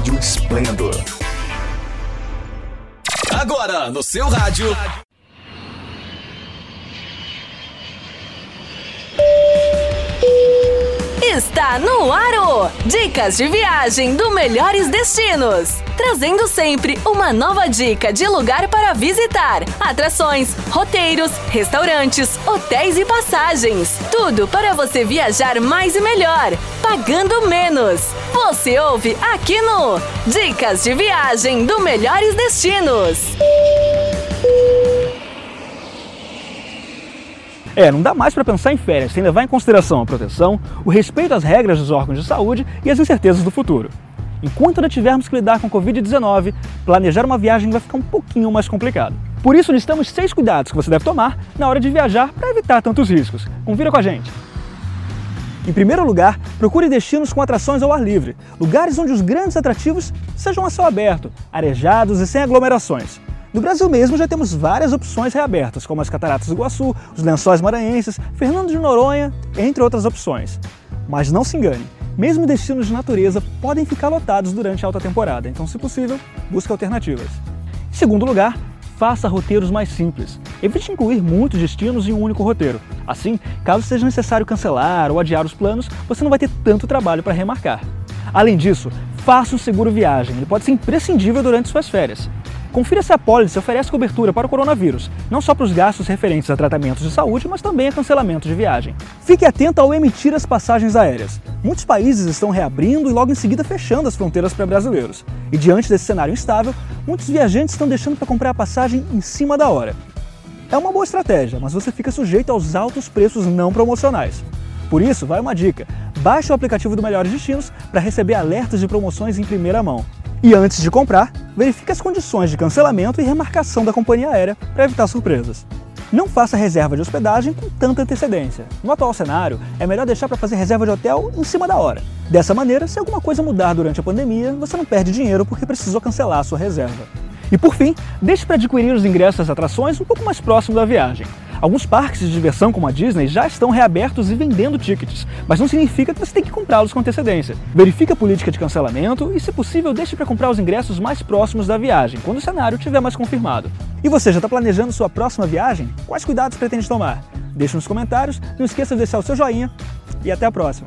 Rádio Esplendor. Agora, no seu rádio. Está no Aro! Dicas de viagem do Melhores Destinos. Trazendo sempre uma nova dica de lugar para visitar, atrações, roteiros, restaurantes, hotéis e passagens. Tudo para você viajar mais e melhor, pagando menos. Você ouve aqui no Dicas de viagem do Melhores Destinos. É, não dá mais para pensar em férias sem levar em consideração a proteção, o respeito às regras dos órgãos de saúde e as incertezas do futuro. Enquanto ainda tivermos que lidar com a Covid-19, planejar uma viagem vai ficar um pouquinho mais complicado. Por isso, listamos seis cuidados que você deve tomar na hora de viajar para evitar tantos riscos. Confira com a gente! Em primeiro lugar, procure destinos com atrações ao ar livre, lugares onde os grandes atrativos sejam a céu aberto, arejados e sem aglomerações. No Brasil mesmo já temos várias opções reabertas, como as Cataratas do Iguaçu, os Lençóis Maranhenses, Fernando de Noronha, entre outras opções. Mas não se engane, mesmo destinos de natureza podem ficar lotados durante a alta temporada, então, se possível, busque alternativas. Em segundo lugar, faça roteiros mais simples. Evite incluir muitos destinos em um único roteiro. Assim, caso seja necessário cancelar ou adiar os planos, você não vai ter tanto trabalho para remarcar. Além disso, faça um seguro viagem, ele pode ser imprescindível durante suas férias. Confira se a pólice oferece cobertura para o coronavírus, não só para os gastos referentes a tratamentos de saúde, mas também a cancelamento de viagem. Fique atento ao emitir as passagens aéreas. Muitos países estão reabrindo e logo em seguida fechando as fronteiras para brasileiros. E diante desse cenário instável, muitos viajantes estão deixando para comprar a passagem em cima da hora. É uma boa estratégia, mas você fica sujeito aos altos preços não promocionais. Por isso, vai uma dica: baixe o aplicativo do Melhores Destinos para receber alertas de promoções em primeira mão. E antes de comprar, verifique as condições de cancelamento e remarcação da companhia aérea para evitar surpresas. Não faça reserva de hospedagem com tanta antecedência. No atual cenário, é melhor deixar para fazer reserva de hotel em cima da hora. Dessa maneira, se alguma coisa mudar durante a pandemia, você não perde dinheiro porque precisou cancelar a sua reserva. E por fim, deixe para adquirir os ingressos às atrações um pouco mais próximo da viagem. Alguns parques de diversão, como a Disney, já estão reabertos e vendendo tickets, mas não significa que você tem que comprá-los com antecedência. Verifique a política de cancelamento e, se possível, deixe para comprar os ingressos mais próximos da viagem, quando o cenário estiver mais confirmado. E você já está planejando sua próxima viagem? Quais cuidados pretende tomar? Deixe nos comentários, não esqueça de deixar o seu joinha e até a próxima!